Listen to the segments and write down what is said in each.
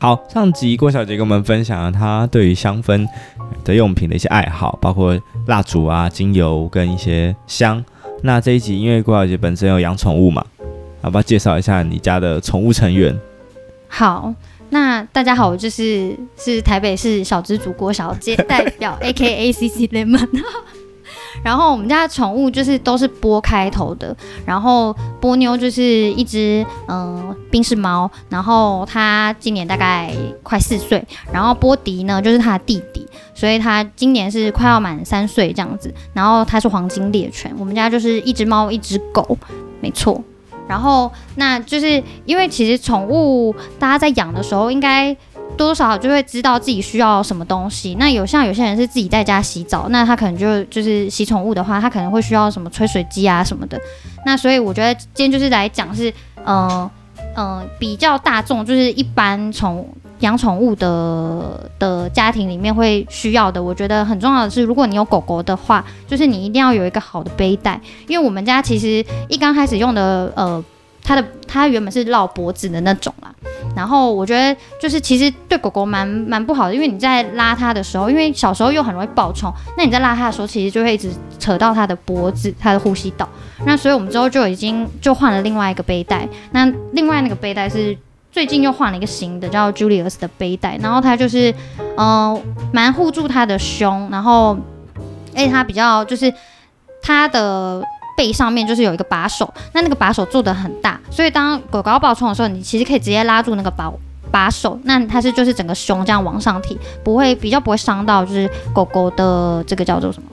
好，上集郭小姐跟我们分享了她对于香氛的用品的一些爱好，包括蜡烛啊、精油跟一些香。那这一集因为郭小姐本身有养宠物嘛，要不要介绍一下你家的宠物成员？好，那大家好，我就是是台北市小资主郭小姐代表，A.K.A. CC Lemon。然后我们家的宠物就是都是波开头的，然后波妞就是一只嗯宾士猫，然后它今年大概快四岁，然后波迪呢就是它的弟弟，所以它今年是快要满三岁这样子，然后它是黄金猎犬，我们家就是一只猫一只狗，没错，然后那就是因为其实宠物大家在养的时候应该。多多少少就会知道自己需要什么东西。那有像有些人是自己在家洗澡，那他可能就就是洗宠物的话，他可能会需要什么吹水机啊什么的。那所以我觉得今天就是来讲是，呃呃比较大众，就是一般宠养宠物的的家庭里面会需要的。我觉得很重要的是，如果你有狗狗的话，就是你一定要有一个好的背带，因为我们家其实一刚开始用的呃。它的它原本是绕脖子的那种啦，然后我觉得就是其实对狗狗蛮蛮不好的，因为你在拉它的时候，因为小时候又很容易暴冲，那你在拉它的时候，其实就会一直扯到它的脖子、它的呼吸道。那所以我们之后就已经就换了另外一个背带，那另外那个背带是最近又换了一个新的，叫 Julius 的背带，然后它就是嗯蛮护住它的胸，然后哎它比较就是它的。背上面就是有一个把手，那那个把手做的很大，所以当狗狗要暴冲的时候，你其实可以直接拉住那个把把手，那它是就是整个胸这样往上提，不会比较不会伤到就是狗狗的这个叫做什么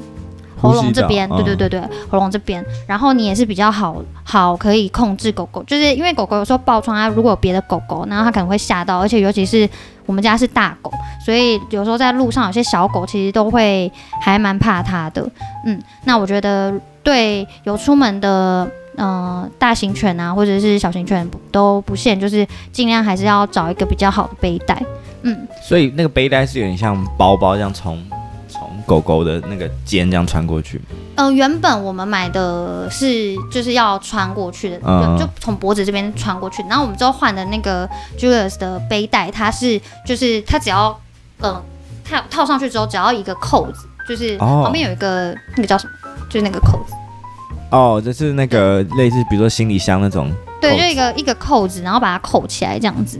喉咙这边，对对对对，喉咙这边，然后你也是比较好好可以控制狗狗，就是因为狗狗有时候爆冲啊，如果有别的狗狗，然后它可能会吓到，而且尤其是我们家是大狗，所以有时候在路上有些小狗其实都会还蛮怕它的，嗯，那我觉得。对，有出门的，嗯、呃，大型犬啊，或者是小型犬都不限，就是尽量还是要找一个比较好的背带，嗯。所以那个背带是有点像包包这样从从狗狗的那个肩这样穿过去。嗯、呃，原本我们买的是就是要穿过去的，嗯、就从脖子这边穿过去。然后我们之后换的那个 Julius 的背带，它是就是它只要嗯套套上去之后，只要一个扣子，就是旁边有一个、哦、那个叫什么？就是那个扣子哦，就是那个类似，比如说行李箱那种。对，就一个一个扣子，然后把它扣起来这样子，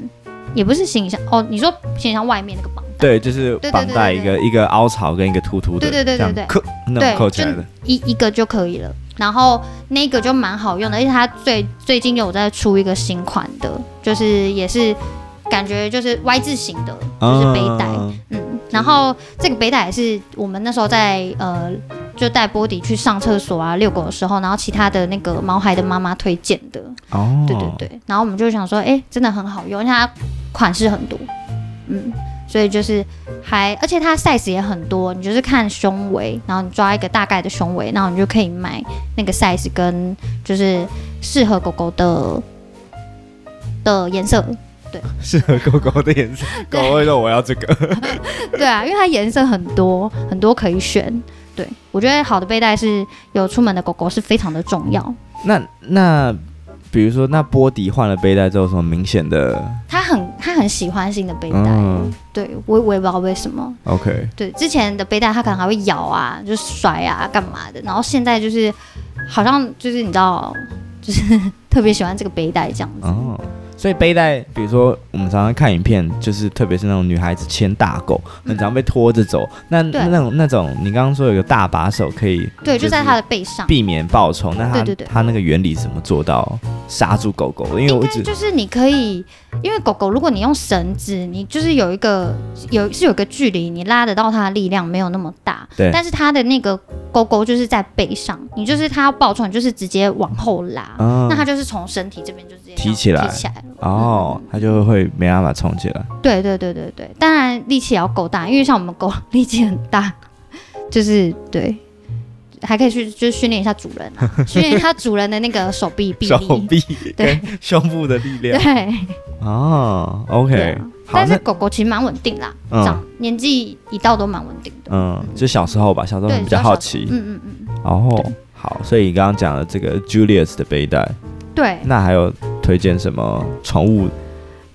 也不是行李箱哦。你说行李箱外面那个绑带？对，就是绑带一个一个凹槽跟一个凸凸的，对对对对对，扣那种扣起来的，一一个就可以了。然后那个就蛮好用的，而且它最最近有在出一个新款的，就是也是感觉就是 Y 字型的，就是背带，嗯，嗯。然后这个背带也是我们那时候在呃。就带波迪去上厕所啊、遛狗的时候，然后其他的那个毛孩的妈妈推荐的。哦，对对对。然后我们就想说，哎，真的很好用，因为它款式很多，嗯，所以就是还，而且它 size 也很多，你就是看胸围，然后你抓一个大概的胸围，然后你就可以买那个 size 跟就是适合狗狗的的颜色，对，适合狗狗的颜色。狗会说我要这个。对啊，因为它颜色很多，很多可以选。对，我觉得好的背带是有出门的狗狗是非常的重要。那那比如说，那波迪换了背带之后，什么明显的？他很他很喜欢新的背带。嗯、对我我也不知道为什么。OK。对，之前的背带他可能还会咬啊，就甩啊，干嘛的。然后现在就是好像就是你知道，就是 特别喜欢这个背带这样子。哦所以背带，比如说我们常常看影片，就是特别是那种女孩子牵大狗，很常被拖着走。那那种那种，你刚刚说有个大把手可以，对，就在它的背上，避免暴冲。那它它那个原理怎么做到刹住狗狗？因为我一直就是你可以，因为狗狗如果你用绳子，你就是有一个有是有个距离，你拉得到它的力量没有那么大。对。但是它的那个勾勾就是在背上，你就是它要暴冲，你就是直接往后拉，那它就是从身体这边就直接提起来，提起来。哦，它就会没办法冲起来。对对对对对，当然力气也要够大，因为像我们狗力气很大，就是对，还可以去就是训练一下主人，训练一下主人的那个手臂 臂力，手臂对胸部的力量。对，哦，OK，但是狗狗其实蛮稳定啦，长年纪一到都蛮稳定的。嗯，就小时候吧，小时候比较好奇。嗯嗯嗯。然后，好，所以你刚刚讲的这个 Julius 的背带，对，那还有。推荐什么宠物？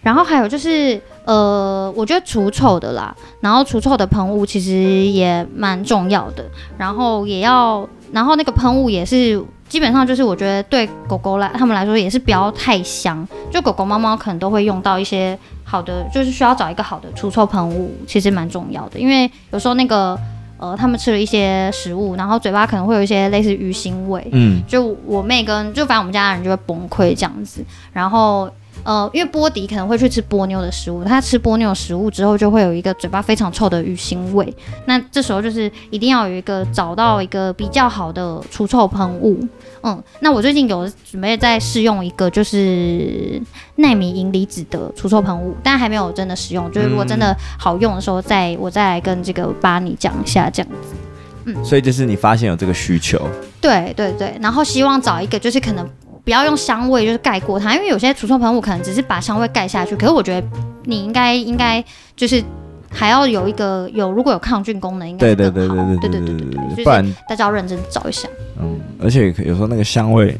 然后还有就是，呃，我觉得除臭的啦，然后除臭的喷雾其实也蛮重要的，然后也要，然后那个喷雾也是基本上就是我觉得对狗狗来他们来说也是不要太香，就狗狗猫猫可能都会用到一些好的，就是需要找一个好的除臭喷雾，其实蛮重要的，因为有时候那个呃他们吃了一些食物，然后嘴巴可能会有一些类似鱼腥味，嗯，就我妹跟就反正我们家的人就会崩溃这样子，然后。呃，因为波迪可能会去吃波妞的食物，他吃波妞的食物之后，就会有一个嘴巴非常臭的鱼腥味。那这时候就是一定要有一个找到一个比较好的除臭喷雾。嗯，那我最近有准备在试用一个就是奈米银离子的除臭喷雾，但还没有真的使用。就是如果真的好用的时候再，再我再来跟这个巴尼讲一下这样子。嗯，所以就是你发现有这个需求，对对对，然后希望找一个就是可能。不要用香味就是盖过它，因为有些除臭喷雾可能只是把香味盖下去。可是我觉得你应该应该就是还要有一个有如果有抗菌功能，应该。对对对对对对对对对，不然大家要认真找一下。嗯，而且有时候那个香味，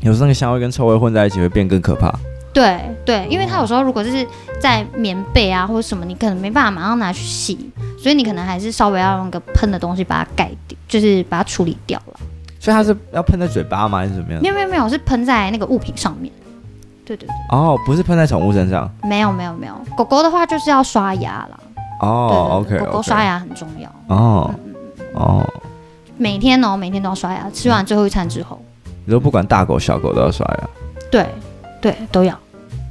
有时候那个香味跟臭味混在一起会变更可怕。对对，因为它有时候如果就是在棉被啊或者什么，你可能没办法马上拿去洗，所以你可能还是稍微要用个喷的东西把它盖掉，就是把它处理掉了。所以它是要喷在嘴巴吗，还是怎么样？没有没有没有，是喷在那个物品上面。对对对。哦，不是喷在宠物身上。没有没有没有，狗狗的话就是要刷牙啦。哦对对对，OK。狗狗刷牙很重要。哦。嗯、哦。每天哦，每天都要刷牙，吃完最后一餐之后。你说不管大狗小狗都要刷牙？对对，都要。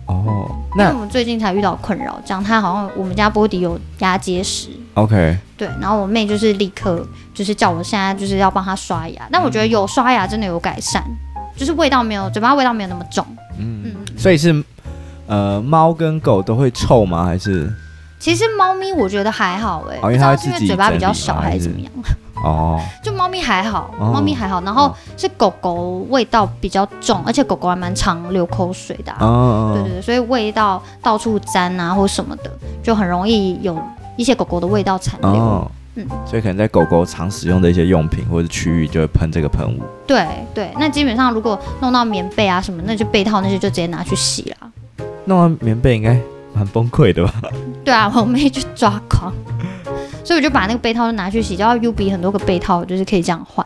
哦。那我们最近才遇到困扰，讲它好像我们家波迪有牙结石。OK。对，然后我妹就是立刻就是叫我现在就是要帮她刷牙，但我觉得有刷牙真的有改善，就是味道没有嘴巴味道没有那么重。嗯嗯，所以是呃猫跟狗都会臭吗？还是？其实猫咪我觉得还好哎、欸，哦、因为它是因为嘴巴比较小还是怎么样？哦，就猫咪还好，猫咪还好，然后是狗狗味道比较重，而且狗狗还蛮常流口水的、啊。哦对对对，所以味道到处沾啊或什么的，就很容易有。一些狗狗的味道残留，所以可能在狗狗常使用的一些用品或者区域就会喷这个喷雾。对对，那基本上如果弄到棉被啊什么，那就被套那些就直接拿去洗了。弄完棉被应该蛮崩溃的吧？对啊，我妹就抓狂，所以我就把那个被套就拿去洗，就要 U B 很多个被套，就是可以这样换。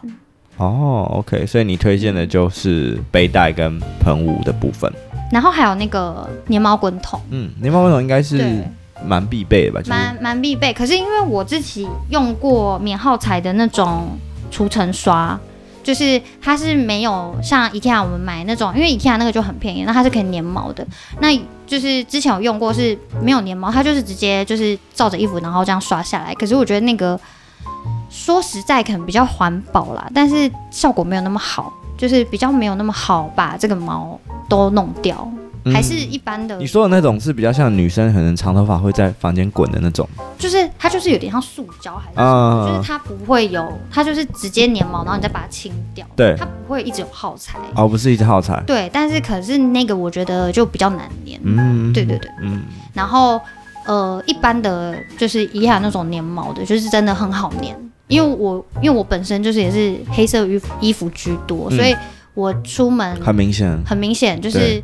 哦，OK，所以你推荐的就是背带跟喷雾的部分，然后还有那个粘毛滚筒。嗯，粘毛滚筒应该是。蛮必备的吧，蛮、蛮、必备。可是因为我自己用过免耗材的那种除尘刷，就是它是没有像 IKEA 我们买那种，因为 IKEA 那个就很便宜，那它是可以粘毛的。那就是之前有用过是没有粘毛，它就是直接就是照着衣服然后这样刷下来。可是我觉得那个说实在可能比较环保啦，但是效果没有那么好，就是比较没有那么好把这个毛都弄掉。还是一般的、嗯。你说的那种是比较像女生可能长头发会在房间滚的那种，就是它就是有点像塑胶还是什么，就是它不会有，它就是直接粘毛，然后你再把它清掉。对，它不会一直有耗材。哦，不是一直耗材。对，但是可是那个我觉得就比较难粘。嗯，对对对，嗯。然后呃，一般的就是一样那种粘毛的，就是真的很好粘，因为我因为我本身就是也是黑色衣服居多，所以我出门很明显，很明显就是。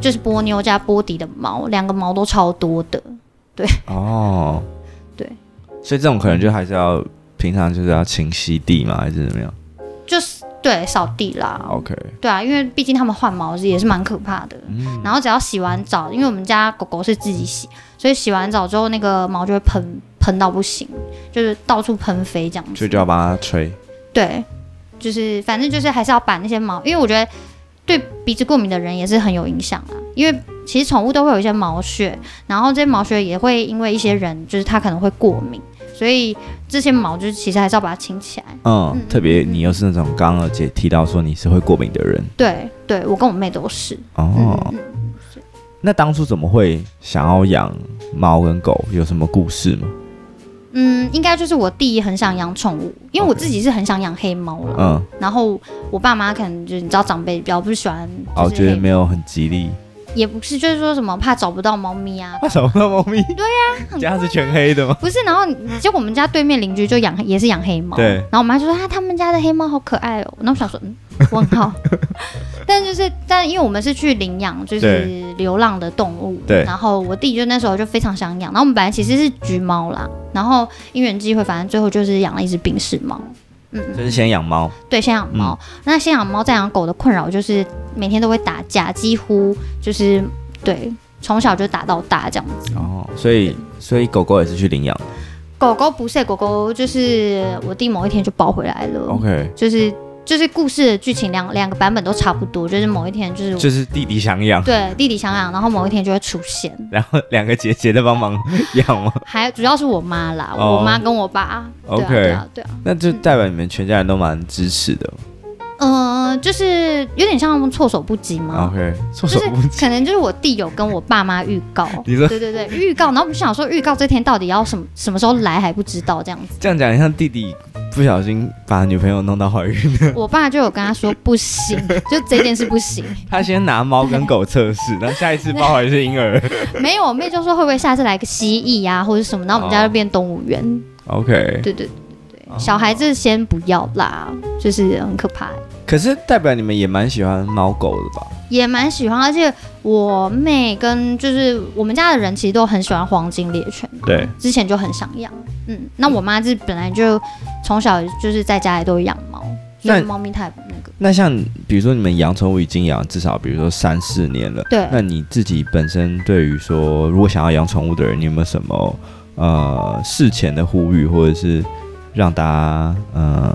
就是波妞加波迪的毛，两个毛都超多的，对。哦，对。所以这种可能就还是要平常就是要勤洗地嘛，还是怎么样？就是对扫地啦。OK。对啊，因为毕竟他们换毛也是蛮可怕的。嗯。然后只要洗完澡，因为我们家狗狗是自己洗，所以洗完澡之后那个毛就会喷喷到不行，就是到处喷飞这样子。所以就要把它吹。对，就是反正就是还是要把那些毛，因为我觉得。对鼻子过敏的人也是很有影响啊，因为其实宠物都会有一些毛屑，然后这些毛屑也会因为一些人就是他可能会过敏，所以这些毛就是其实还是要把它清起来。嗯，嗯特别你又是那种刚刚姐提到说你是会过敏的人，对对，我跟我妹都是。哦，嗯、那当初怎么会想要养猫跟狗？有什么故事吗？嗯，应该就是我弟很想养宠物，因为我自己是很想养黑猫了。嗯，然后我爸妈可能就是你知道长辈比较不喜欢，哦，觉得没有很吉利。也不是，就是说什么怕找不到猫咪啊，怕找不到猫咪。对呀、啊，家是全黑的吗？不是，然后就我们家对面邻居就养也是养黑猫，对。然后我妈就说啊，他们家的黑猫好可爱哦。然后我想说，嗯，问号。但就是，但因为我们是去领养，就是流浪的动物。对。然后我弟就那时候就非常想养，然后我们本来其实是橘猫啦，然后因缘际会，反正最后就是养了一只宾士猫。嗯。就是先养猫。对，先养猫。嗯、那先养猫再养狗的困扰就是每天都会打架，几乎就是对，从小就打到大这样子。哦，所以所以狗狗也是去领养。狗狗不是，狗狗就是我弟某一天就抱回来了。OK。就是。就是故事的剧情两两个版本都差不多，就是某一天就是就是弟弟想养，对，弟弟想养，然后某一天就会出现，然后两个姐姐在帮忙养吗？还主要是我妈啦，我妈跟我爸。OK，对啊，对啊，对啊，那就代表你们全家人都蛮支持的。嗯、呃，就是有点像措手不及嘛。OK，措手不及。就是可能就是我弟有跟我爸妈预告，对对对，预告，然后我们想说预告这天到底要什么什么时候来还不知道这样子。这样讲像弟弟。不小心把女朋友弄到怀孕了，我爸就有跟他说不行，就这件事不行。他先拿猫跟狗测试，然后下一次抱回是婴儿。没有，我妹就说会不会下次来个蜥蜴呀、啊，或者什么，然后我们家就变动物园。OK，对对，小孩子先不要啦，就是很可怕。可是代表你们也蛮喜欢猫狗的吧？也蛮喜欢，而且我妹跟就是我们家的人其实都很喜欢黄金猎犬，对，之前就很想养。嗯，那我妈是本来就从小就是在家里都养猫，所以猫咪太那个。那像比如说你们养宠物已经养至少比如说三四年了，对，那你自己本身对于说如果想要养宠物的人，你有没有什么呃事前的呼吁，或者是让大家呃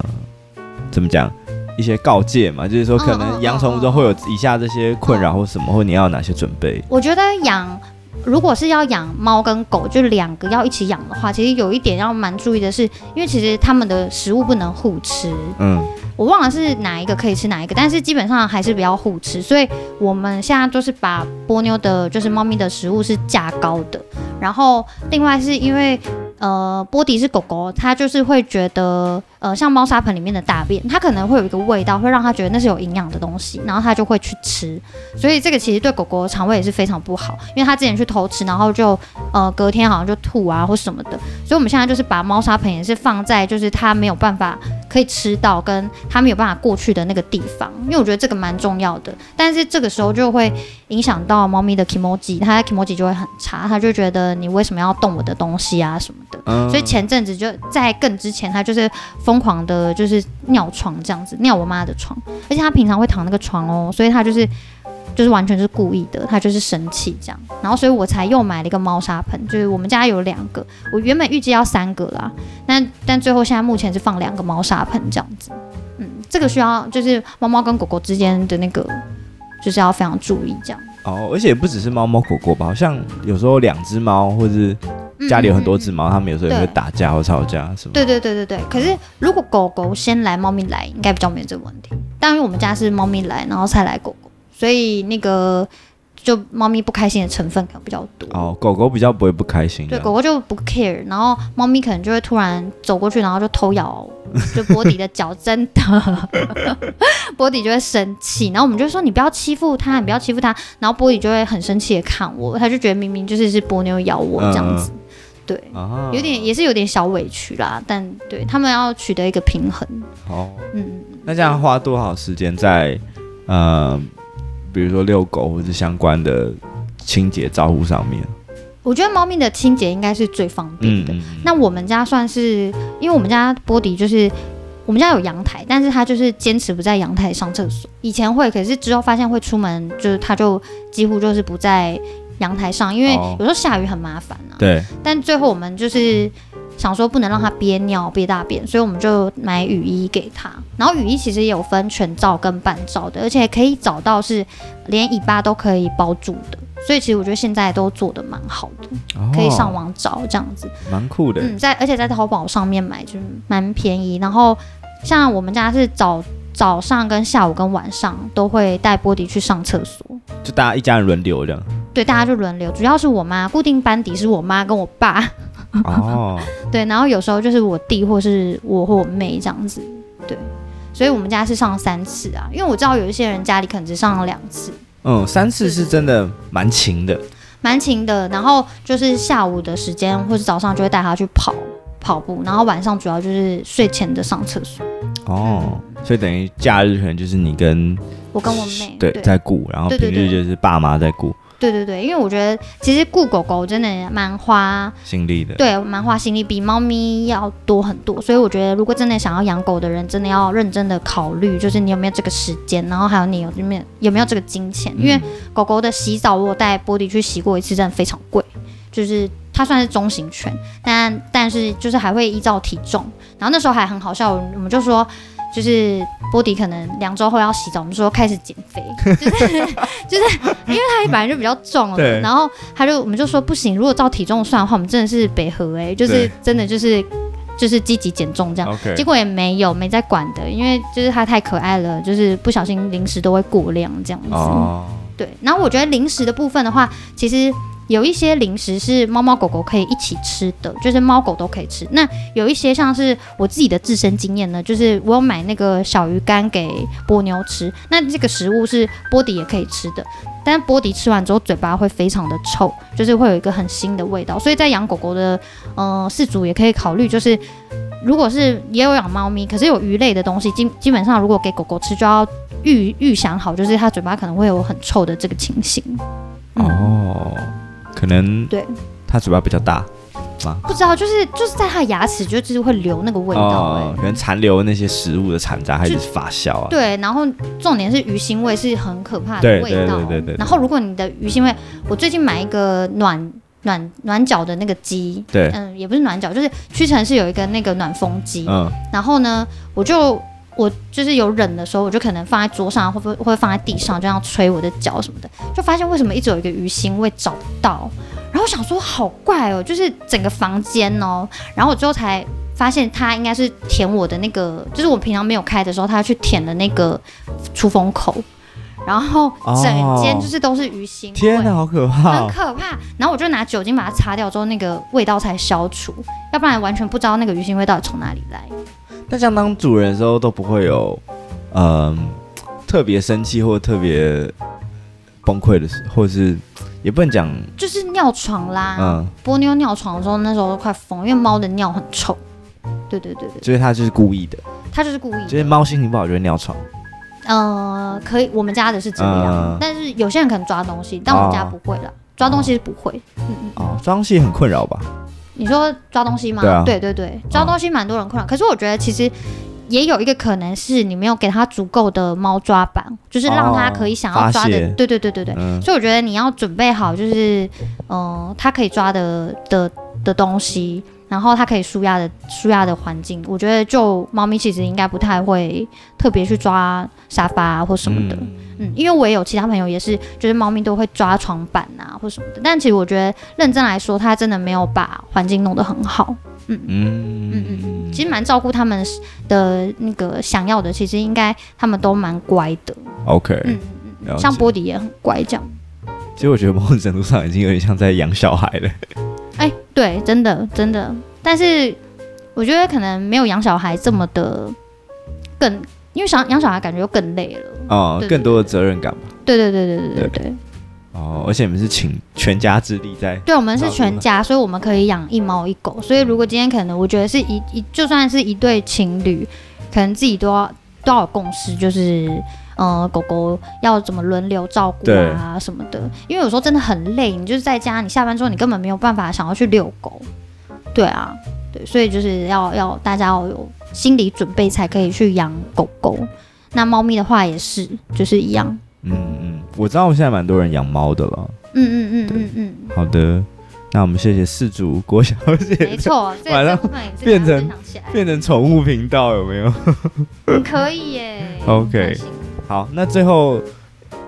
怎么讲？一些告诫嘛，就是说可能养宠物中会有以下这些困扰或什么，或你要哪些准备？我觉得养，如果是要养猫跟狗，就两个要一起养的话，其实有一点要蛮注意的是，因为其实它们的食物不能互吃。嗯。我忘了是哪一个可以吃哪一个，但是基本上还是比较互吃，所以我们现在就是把波妞的，就是猫咪的食物是架高的。然后另外是因为，呃，波迪是狗狗，它就是会觉得，呃，像猫砂盆里面的大便，它可能会有一个味道，会让它觉得那是有营养的东西，然后它就会去吃。所以这个其实对狗狗肠胃也是非常不好，因为它之前去偷吃，然后就，呃，隔天好像就吐啊或什么的。所以我们现在就是把猫砂盆也是放在，就是它没有办法可以吃到跟。它没有办法过去的那个地方，因为我觉得这个蛮重要的。但是这个时候就会影响到猫咪的 kimoji，它的 kimoji 就会很差，它就觉得你为什么要动我的东西啊什么。嗯、所以前阵子就在更之前，他就是疯狂的，就是尿床这样子，尿我妈的床，而且他平常会躺那个床哦，所以他就是。就是完全是故意的，他就是生气这样，然后所以我才又买了一个猫砂盆，就是我们家有两个，我原本预计要三个啦，但但最后现在目前是放两个猫砂盆这样子，嗯，这个需要就是猫猫跟狗狗之间的那个就是要非常注意这样。哦，而且不只是猫猫狗狗吧，好像有时候两只猫或者是家里有很多只猫，它、嗯、们有时候也会打架或吵架是吗。对对对对对，可是如果狗狗先来，猫咪来，应该比较没有这个问题。但因为我们家是猫咪来，然后才来狗狗。所以那个就猫咪不开心的成分可能比较多哦，狗狗比较不会不开心，对，狗狗就不 care，然后猫咪可能就会突然走过去，然后就偷咬就波迪的脚，真的，波迪就会生气，然后我们就说你不要欺负它，你不要欺负它，然后波迪就会很生气的看我，他就觉得明明就是是波妞咬我这样子，嗯、对，啊、有点也是有点小委屈啦，但对他们要取得一个平衡。哦，嗯，那这样花多少时间在呃？比如说遛狗或者相关的清洁照顾上面，我觉得猫咪的清洁应该是最方便的。那我们家算是，因为我们家波迪就是我们家有阳台，但是他就是坚持不在阳台上厕所。以前会，可是之后发现会出门，就是他就几乎就是不在阳台上，因为有时候下雨很麻烦啊。对。但最后我们就是。想说不能让它憋尿憋大便，所以我们就买雨衣给它。然后雨衣其实也有分全罩跟半罩的，而且可以找到是连尾巴都可以包住的。所以其实我觉得现在都做的蛮好的，哦、可以上网找这样子，蛮酷的。嗯，在而且在淘宝上面买就是蛮便宜。然后像我们家是早早上跟下午跟晚上都会带波迪去上厕所，就大家一家人轮流这样。对，大家就轮流，主要是我妈固定班底是我妈跟我爸。哦，对，然后有时候就是我弟或是我或我妹这样子，对，所以我们家是上三次啊，因为我知道有一些人家里可能只上了两次，嗯，三次是真的蛮勤的，蛮勤的。然后就是下午的时间或是早上就会带他去跑，跑步，然后晚上主要就是睡前的上厕所。哦，所以等于假日可能就是你跟我跟我妹对，对在顾，然后平日就是爸妈在顾。对对对，因为我觉得其实顾狗狗真的蛮花心力的，对，蛮花心力，比猫咪要多很多。所以我觉得，如果真的想要养狗的人，真的要认真的考虑，就是你有没有这个时间，然后还有你有没有有没有这个金钱。因为狗狗的洗澡，我带波迪去洗过一次，真的非常贵。就是它算是中型犬，但但是就是还会依照体重。然后那时候还很好笑，我们就说。就是波迪可能两周后要洗澡，我们说开始减肥，就是就是因为他本来就比较重了，对。然后他就我们就说不行，如果照体重算的话，我们真的是北河哎，就是真的就是就是积极减重这样，对结果也没有没在管的，因为就是他太可爱了，就是不小心零食都会过量这样子，哦、对。然后我觉得零食的部分的话，其实。有一些零食是猫猫狗狗可以一起吃的，就是猫狗都可以吃。那有一些像是我自己的自身经验呢，就是我有买那个小鱼干给波妞吃，那这个食物是波迪也可以吃的，但波迪吃完之后嘴巴会非常的臭，就是会有一个很腥的味道。所以在养狗狗的呃饲主也可以考虑，就是如果是也有养猫咪，可是有鱼类的东西，基基本上如果给狗狗吃，就要预预想好，就是它嘴巴可能会有很臭的这个情形。哦。可能对，它嘴巴比较大吗？不知道，就是就是在它的牙齿，就就是会留那个味道，欸，哎，可能残留那些食物的残渣，还是发酵啊？对，然后重点是鱼腥味是很可怕的味道，对对对对。然后如果你的鱼腥味，我最近买一个暖暖暖脚的那个机，对，嗯，也不是暖脚，就是屈臣氏有一个那个暖风机，嗯，然后呢，我就。我就是有忍的时候，我就可能放在桌上，会不会放在地上，这样吹我的脚什么的，就发现为什么一直有一个鱼腥味找不到，然后我想说好怪哦，就是整个房间哦，然后我最后才发现它应该是舔我的那个，就是我平常没有开的时候，它去舔的那个出风口，然后整间就是都是鱼腥，天哪，好可怕，很可怕。然后我就拿酒精把它擦掉之后，那个味道才消除，要不然完全不知道那个鱼腥味到底从哪里来。那像当主人的时候都不会有，嗯、呃，特别生气或特别崩溃的时候，或者是也不能讲，就是尿床啦。嗯，波妞尿床的时候，那时候都快疯，因为猫的尿很臭。对对对对，所以他就是故意的。他就是故意的。就是猫心情不好就会尿床。呃，可以，我们家的是这样，呃、但是有些人可能抓东西，但我们家不会啦，哦、抓东西是不会。嗯嗯。哦，抓东西也很困扰吧？你说抓东西吗？对啊，对对对，抓东西蛮多人困扰。可是我觉得其实也有一个可能是你没有给他足够的猫抓板，就是让他可以想要抓的。对对对对对。所以我觉得你要准备好，就是嗯，他可以抓的的的东西，然后它可以舒压的舒压的环境。我觉得就猫咪其实应该不太会特别去抓沙发或什么的。嗯，因为我也有其他朋友也是，就是猫咪都会抓床板啊或什么的，但其实我觉得认真来说，它真的没有把环境弄得很好。嗯嗯嗯嗯，其实蛮照顾他们的那个想要的，其实应该他们都蛮乖的。OK，嗯嗯，像波迪也很乖这样。其实我觉得某种程度上已经有点像在养小孩了。哎，对，真的真的，但是我觉得可能没有养小孩这么的更。因为想养小孩，感觉又更累了哦，对对对对，更多的责任感吧。对对对对对对对。哦，而且你们是请全家之力在。对，我们是全家，所以我们可以养一猫一狗。所以如果今天可能，我觉得是一一，就算是一对情侣，可能自己都要都要有共识，就是呃，狗狗要怎么轮流照顾啊什么的。因为有时候真的很累，你就是在家，你下班之后你根本没有办法想要去遛狗。对啊，对，所以就是要要大家要有。心理准备才可以去养狗狗，那猫咪的话也是，就是一样。嗯嗯，我知道我现在蛮多人养猫的了。嗯嗯嗯嗯嗯。好的，那我们谢谢四组郭小姐。没错，晚上变成变成宠物频道有没有？可以耶。OK，好，那最后。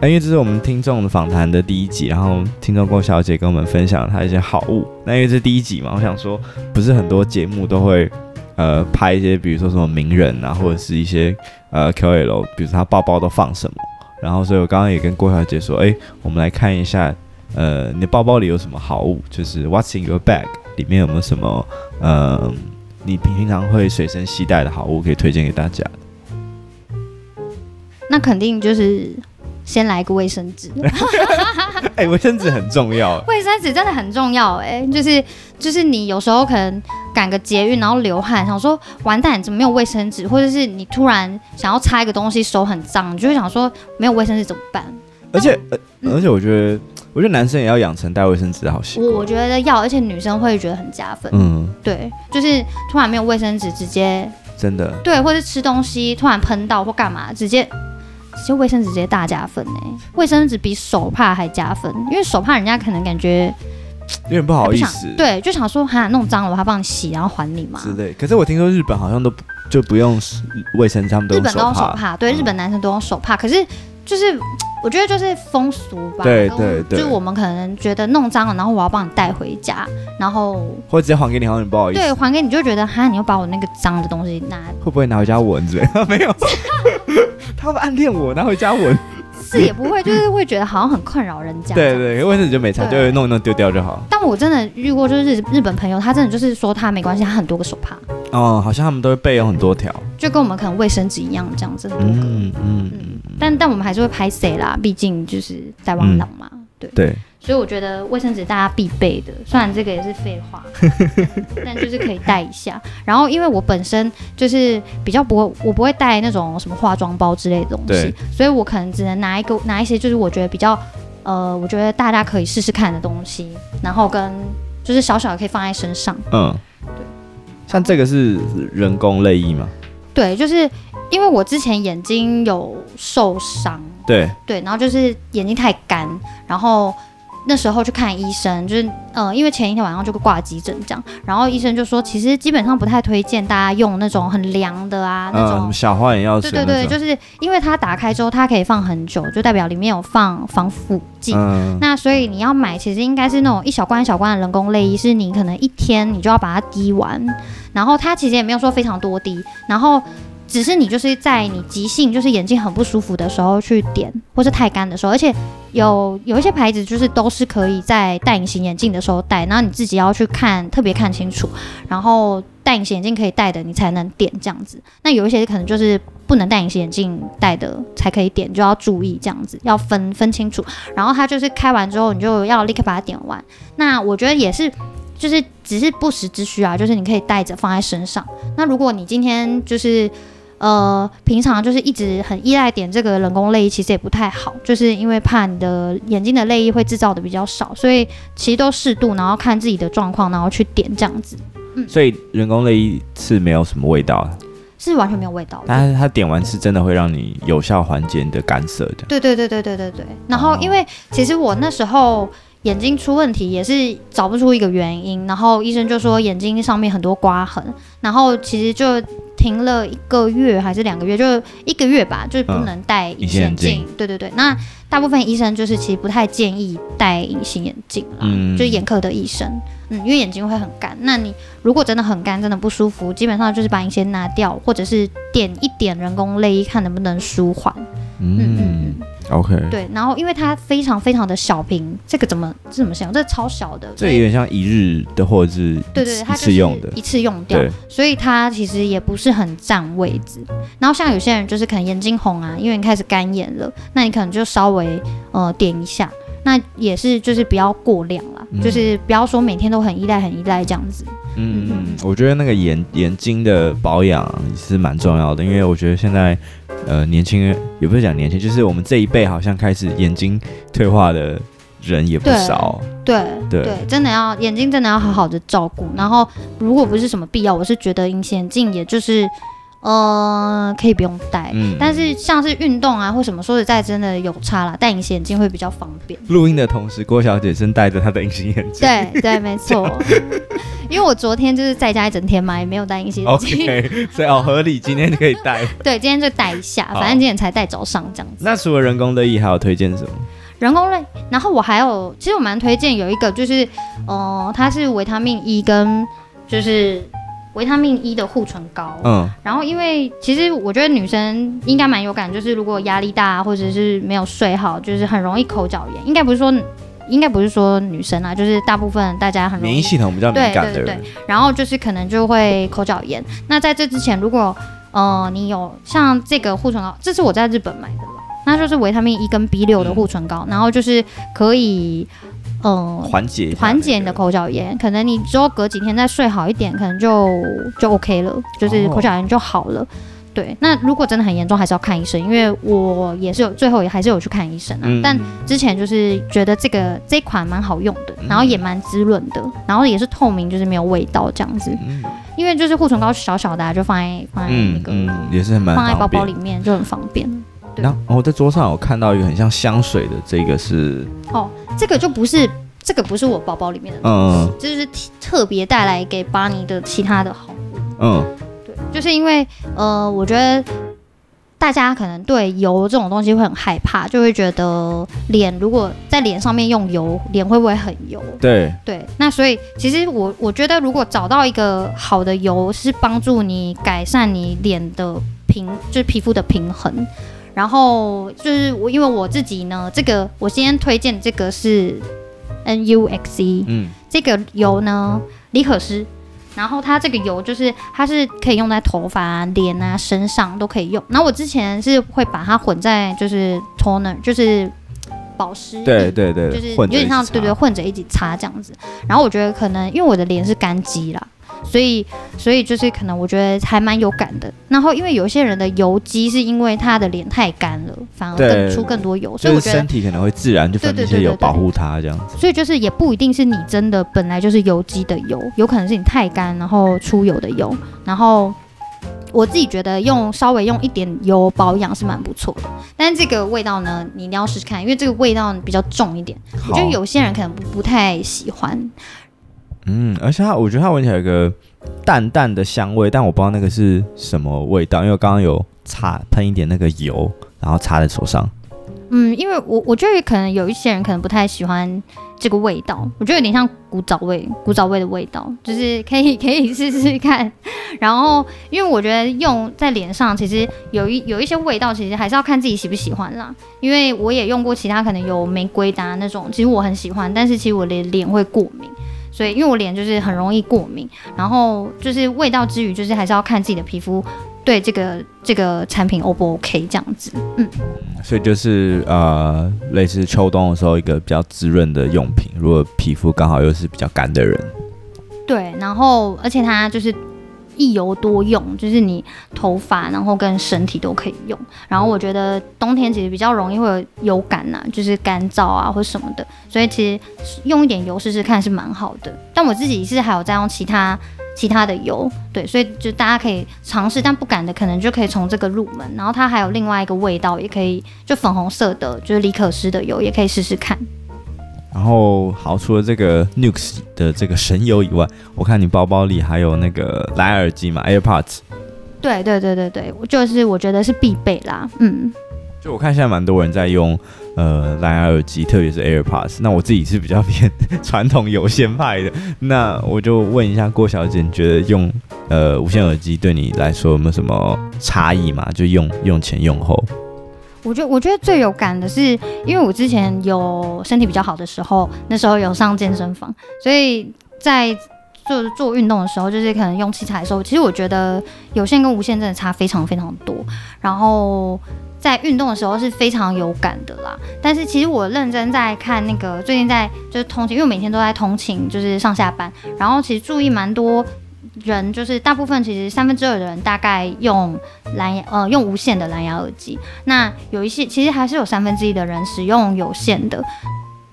因为这是我们听众的访谈的第一集，然后听众郭小姐跟我们分享她一些好物。那因为这是第一集嘛，我想说，不是很多节目都会。呃，拍一些，比如说什么名人啊，或者是一些呃 KOL，比如说他包包都放什么。然后，所以我刚刚也跟郭小姐说，哎，我们来看一下，呃，你的包包里有什么好物？就是 What's in your bag？里面有没有什么呃，你平平常会随身携带的好物可以推荐给大家？那肯定就是。先来个卫生纸，哎、欸，卫生纸很重要。卫生纸真的很重要，哎，就是就是你有时候可能赶个捷运，然后流汗，想说完蛋，怎么没有卫生纸？或者是你突然想要擦一个东西，手很脏，你就会想说没有卫生纸怎么办？而且，嗯、而且我觉得，我觉得男生也要养成带卫生纸的好习惯。我我觉得要，而且女生会觉得很加分。嗯，对，就是突然没有卫生纸，直接真的对，或者吃东西突然喷到或干嘛，直接直接卫生纸直接大加分呢。卫生纸比手帕还加分，因为手帕人家可能感觉有点不好意思，对，就想说哈弄脏了我还帮你洗，然后还你嘛之类。可是我听说日本好像都就不用卫生纸，他们都用手帕。日本都用手帕，对，嗯、日本男生都用手帕，可是就是。我觉得就是风俗吧，对对对，就是我们可能觉得弄脏了，然后我要帮你带回家，然后或者直接还给你，好像不好意思。对，还给你就觉得哈，你又把我那个脏的东西拿，会不会拿回家闻之类？没有，他会暗恋我拿回家闻。是也不会，就是会觉得好像很困扰人家。对对，卫生纸就没擦，就弄一弄丢掉就好。但我真的遇过，就是日日本朋友，他真的就是说他没关系，他很多个手帕。哦，好像他们都会备有很多条，就跟我们可能卫生纸一样这样子很多个。嗯嗯嗯。但但我们还是会拍谁啦，毕竟就是台湾人嘛。对对。所以我觉得卫生纸大家必备的，虽然这个也是废话，但就是可以带一下。然后因为我本身就是比较不会，我不会带那种什么化妆包之类的东西，所以我可能只能拿一个拿一些就是我觉得比较呃，我觉得大家可以试试看的东西，然后跟就是小小的可以放在身上。嗯，对。像这个是人工泪液吗？对，就是因为我之前眼睛有受伤，对对，然后就是眼睛太干，然后。那时候去看医生，就是呃，因为前一天晚上就挂急诊这样，然后医生就说，其实基本上不太推荐大家用那种很凉的啊，那种、嗯、小花眼药水。对对对，就是因为它打开之后，它可以放很久，就代表里面有放防腐剂。嗯、那所以你要买，其实应该是那种一小罐一小罐的人工泪衣，是你可能一天你就要把它滴完，然后它其实也没有说非常多滴，然后。只是你就是在你急性就是眼睛很不舒服的时候去点，或是太干的时候，而且有有一些牌子就是都是可以在戴隐形眼镜的时候戴，然后你自己要去看特别看清楚，然后戴隐形眼镜可以戴的你才能点这样子。那有一些可能就是不能戴隐形眼镜戴的才可以点，就要注意这样子，要分分清楚。然后它就是开完之后你就要立刻把它点完。那我觉得也是。就是只是不时之需啊，就是你可以带着放在身上。那如果你今天就是呃平常就是一直很依赖点这个人工泪液，其实也不太好，就是因为怕你的眼睛的泪液会制造的比较少，所以其实都适度，然后看自己的状况，然后去点这样子。嗯，所以人工泪液是没有什么味道的，是完全没有味道。但是它点完是真的会让你有效缓解你的干涩的。对对对对对对对。然后因为其实我那时候。眼睛出问题也是找不出一个原因，然后医生就说眼睛上面很多刮痕，然后其实就停了一个月还是两个月，就一个月吧，就是不能戴隐形眼镜。嗯、对对对，那大部分医生就是其实不太建议戴隐形眼镜啦，嗯、就是眼科的医生，嗯，因为眼睛会很干。那你如果真的很干，真的不舒服，基本上就是把隐形拿掉，或者是点一点人工泪液，看能不能舒缓。嗯嗯嗯。OK，对，然后因为它非常非常的小瓶，这个怎么这怎么想？这超小的，这有点像一日的或者是对对，它一次用的，一次用掉，所以它其实也不是很占位置。然后像有些人就是可能眼睛红啊，因为你开始干眼了，那你可能就稍微呃点一下，那也是就是不要过量啦，嗯、就是不要说每天都很依赖很依赖这样子。嗯嗯，我觉得那个眼眼睛的保养是蛮重要的，因为我觉得现在。呃，年轻人也不是讲年轻，就是我们这一辈好像开始眼睛退化的人也不少。对对对，对，真的要眼睛真的要好好的照顾。然后，如果不是什么必要，我是觉得隐形眼镜也就是呃可以不用戴。嗯。但是像是运动啊或什么，说实在真的有差啦，戴隐形眼镜会比较方便。录音的同时，郭小姐正戴着她的隐形眼镜。对对，没错。因为我昨天就是在家一整天嘛，也没有戴隐形眼镜，OK，所以哦合理，今天就可以戴。对，今天就戴一下，反正今天才戴早上这样子。那除了人工泪液，还有推荐什么？人工泪，然后我还有，其实我蛮推荐有一个，就是，呃，它是维他命 E 跟就是维他命 E 的护唇膏。嗯。然后因为其实我觉得女生应该蛮有感，就是如果压力大或者是没有睡好，就是很容易口角炎。应该不是说。应该不是说女生啊，就是大部分大家很容易免疫系统比较敏感的人，对对对，然后就是可能就会口角炎。那在这之前，如果呃你有像这个护唇膏，这是我在日本买的了，那就是维他命 E 跟 B 六的护唇膏，嗯、然后就是可以嗯缓解缓解你的口角炎，可能你之后隔几天再睡好一点，可能就就 OK 了，就是口角炎就好了。哦对，那如果真的很严重，还是要看医生，因为我也是有最后也还是有去看医生啊。嗯、但之前就是觉得这个这款蛮好用的，然后也蛮滋润的，然后也是透明，就是没有味道这样子。嗯、因为就是护唇膏小小的、啊，就放在放在那个、也是蛮放在包包里面就很方便。对，然后我在桌上有看到一个很像香水的，这个是哦，这个就不是这个不是我包包里面的，嗯，这就是特别带来给巴尼的其他的好物，嗯。就是因为，呃，我觉得大家可能对油这种东西会很害怕，就会觉得脸如果在脸上面用油，脸会不会很油？对对。那所以其实我我觉得，如果找到一个好的油，是帮助你改善你脸的平，就是皮肤的平衡。然后就是我，因为我自己呢，这个我今天推荐这个是 NUXE，嗯，这个油呢，李可诗。然后它这个油就是它是可以用在头发啊、脸啊、身上都可以用。然后我之前是会把它混在就是 toner，就是保湿，对对对，就是有点像对对混着一起擦这样子。然后我觉得可能因为我的脸是干肌啦。所以，所以就是可能我觉得还蛮有感的。然后，因为有些人的油肌是因为他的脸太干了，反而更出更多油。所以我觉得身体可能会自然就分泌一些油保护它这样子。所以就是也不一定是你真的本来就是油肌的油，有可能是你太干然后出油的油。然后我自己觉得用稍微用一点油保养是蛮不错的。但是这个味道呢，你一定要试试看，因为这个味道比较重一点，我觉得有些人可能不不太喜欢。嗯，而且它，我觉得它闻起来有个淡淡的香味，但我不知道那个是什么味道，因为我刚刚有擦喷一点那个油，然后擦在手上。嗯，因为我我觉得可能有一些人可能不太喜欢这个味道，我觉得有点像古早味，古早味的味道，就是可以可以试试看。然后，因为我觉得用在脸上，其实有一有一些味道，其实还是要看自己喜不喜欢啦。因为我也用过其他可能有玫瑰的那种，其实我很喜欢，但是其实我的脸会过敏。所以，因为我脸就是很容易过敏，然后就是味道之余，就是还是要看自己的皮肤对这个这个产品 O 不 OK 这样子。嗯，所以就是呃，类似秋冬的时候一个比较滋润的用品，如果皮肤刚好又是比较干的人。对，然后而且它就是。一油多用，就是你头发，然后跟身体都可以用。然后我觉得冬天其实比较容易会有油感呐、啊，就是干燥啊或什么的，所以其实用一点油试试看是蛮好的。但我自己是还有在用其他其他的油，对，所以就大家可以尝试，但不敢的可能就可以从这个入门。然后它还有另外一个味道，也可以就粉红色的，就是李可诗的油，也可以试试看。然后好，除了这个 Nux 的这个神油以外，我看你包包里还有那个蓝牙耳机嘛，AirPods。对对对对对，就是我觉得是必备啦。嗯，就我看现在蛮多人在用呃蓝牙耳机，特别是 AirPods。那我自己是比较偏传统有线派的，那我就问一下郭小姐，你觉得用呃无线耳机对你来说有没有什么差异嘛？就用用前用后。我觉得我觉得最有感的是，因为我之前有身体比较好的时候，那时候有上健身房，所以在做做运动的时候，就是可能用器材的时候，其实我觉得有线跟无线真的差非常非常多。然后在运动的时候是非常有感的啦。但是其实我认真在看那个最近在就是通勤，因为我每天都在通勤，就是上下班，然后其实注意蛮多。人就是大部分，其实三分之二的人大概用蓝牙呃用无线的蓝牙耳机，那有一些其实还是有三分之一的人使用有线的。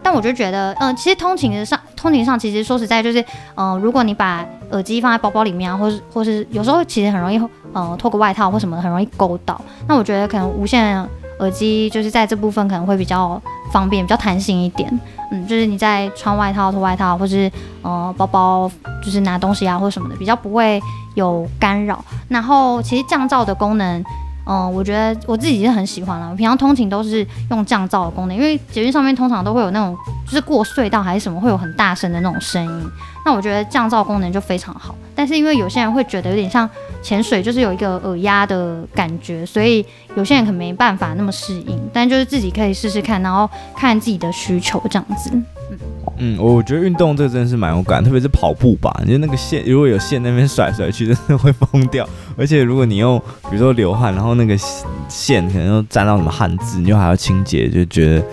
但我就觉得，嗯、其实通勤上通勤上，其实说实在就是，嗯、如果你把耳机放在包包里面啊，或是或是有时候其实很容易，呃，脱个外套或什么的很容易勾到。那我觉得可能无线耳机就是在这部分可能会比较方便，比较弹性一点。嗯，就是你在穿外套、脱外套，或是呃包包，就是拿东西啊或什么的，比较不会有干扰。然后其实降噪的功能，嗯、我觉得我自己是很喜欢了。我平常通勤都是用降噪的功能，因为捷运上面通常都会有那种，就是过隧道还是什么会有很大声的那种声音。那我觉得降噪功能就非常好。但是因为有些人会觉得有点像潜水，就是有一个耳压的感觉，所以有些人可能没办法那么适应。但就是自己可以试试看，然后看自己的需求这样子。嗯，嗯，我觉得运动这个真的是蛮有感，特别是跑步吧，你就那个线如果有线那边甩甩去，真的会疯掉。而且如果你用，比如说流汗，然后那个线可能又沾到什么汗渍，你就还要清洁，就觉得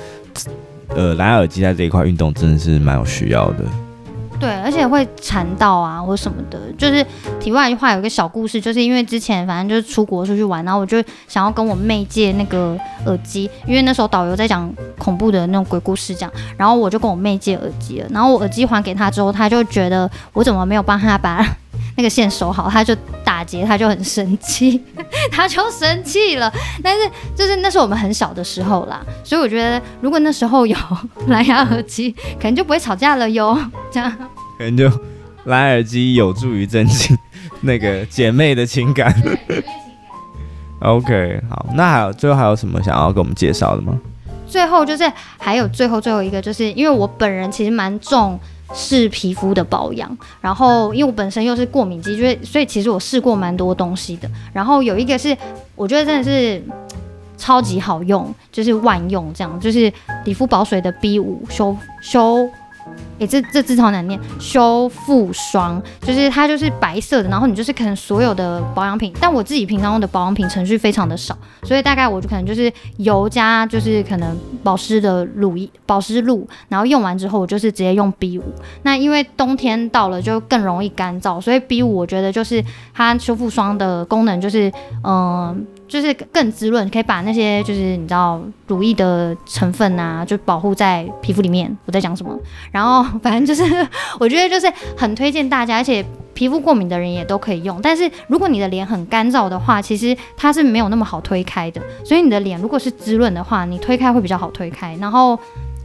呃，蓝牙耳机在这一块运动真的是蛮有需要的。对，而且会缠到啊，或什么的。就是题外话，有一个小故事，就是因为之前反正就是出国出去玩，然后我就想要跟我妹借那个耳机，因为那时候导游在讲恐怖的那种鬼故事，这样，然后我就跟我妹借耳机了。然后我耳机还给她之后，她就觉得我怎么没有帮她把那个线收好，她就 打劫，他就很生气，他就生气了。但是就是那是我们很小的时候啦，所以我觉得如果那时候有蓝牙耳机，可能就不会吵架了哟，这样。可能就蓝牙耳机有助于增进那个姐妹的情感。OK，好，那还有最后还有什么想要跟我们介绍的吗？最后就是还有最后最后一个，就是因为我本人其实蛮重视皮肤的保养，然后因为我本身又是过敏肌，所以所以其实我试过蛮多东西的。然后有一个是我觉得真的是超级好用，就是万用这样，就是理肤宝水的 B 五修修。诶、这这字超难念，修复霜就是它就是白色的，然后你就是可能所有的保养品，但我自己平常用的保养品程序非常的少，所以大概我就可能就是油加就是可能保湿的乳液、保湿露，然后用完之后我就是直接用 B 五。那因为冬天到了就更容易干燥，所以 B 五我觉得就是它修复霜的功能就是嗯。就是更滋润，可以把那些就是你知道乳液的成分啊，就保护在皮肤里面。我在讲什么？然后反正就是我觉得就是很推荐大家，而且皮肤过敏的人也都可以用。但是如果你的脸很干燥的话，其实它是没有那么好推开的。所以你的脸如果是滋润的话，你推开会比较好推开。然后。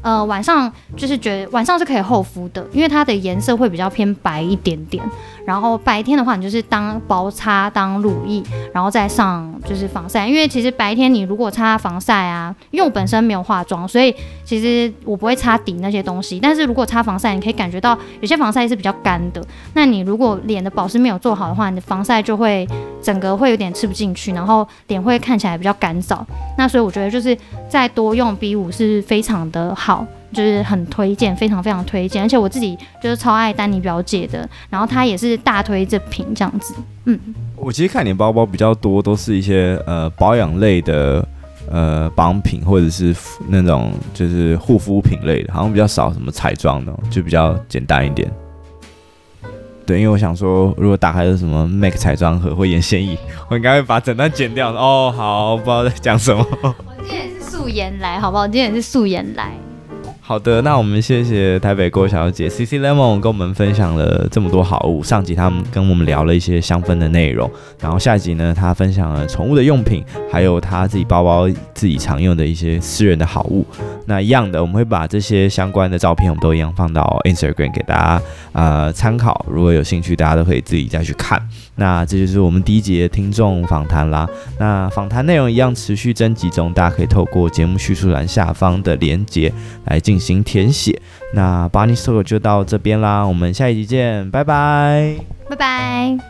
呃，晚上就是觉得晚上是可以厚敷的，因为它的颜色会比较偏白一点点。然后白天的话，你就是当薄擦当乳液，然后再上就是防晒。因为其实白天你如果擦防晒啊，因为我本身没有化妆，所以其实我不会擦底那些东西。但是如果擦防晒，你可以感觉到有些防晒是比较干的。那你如果脸的保湿没有做好的话，你的防晒就会整个会有点吃不进去，然后脸会看起来比较干燥。那所以我觉得就是再多用 B 五是非常的好。好，就是很推荐，非常非常推荐，而且我自己就是超爱丹尼表姐的，然后她也是大推这瓶这样子。嗯，我其实看你包包比较多，都是一些呃保养类的呃保养品，或者是那种就是护肤品类的，好像比较少什么彩妆的，就比较简单一点。对，因为我想说，如果打开是什么 MAC 彩妆盒或眼线液，我应该会把整段剪掉。哦，好，不知道在讲什么。我今天也是素颜来，好不好？我今天也是素颜来。好的，那我们谢谢台北郭小姐 CC Lemon 跟我们分享了这么多好物。上集他们跟我们聊了一些香氛的内容，然后下集呢，他分享了宠物的用品，还有他自己包包自己常用的一些私人的好物。那一样的，我们会把这些相关的照片，我们都一样放到 Instagram 给大家呃参考。如果有兴趣，大家都可以自己再去看。那这就是我们第一节听众访谈啦。那访谈内容一样持续征集中，大家可以透过节目叙述栏下方的连接来进行填写。那 Bunny Talk 就到这边啦，我们下一集见，拜拜，拜拜。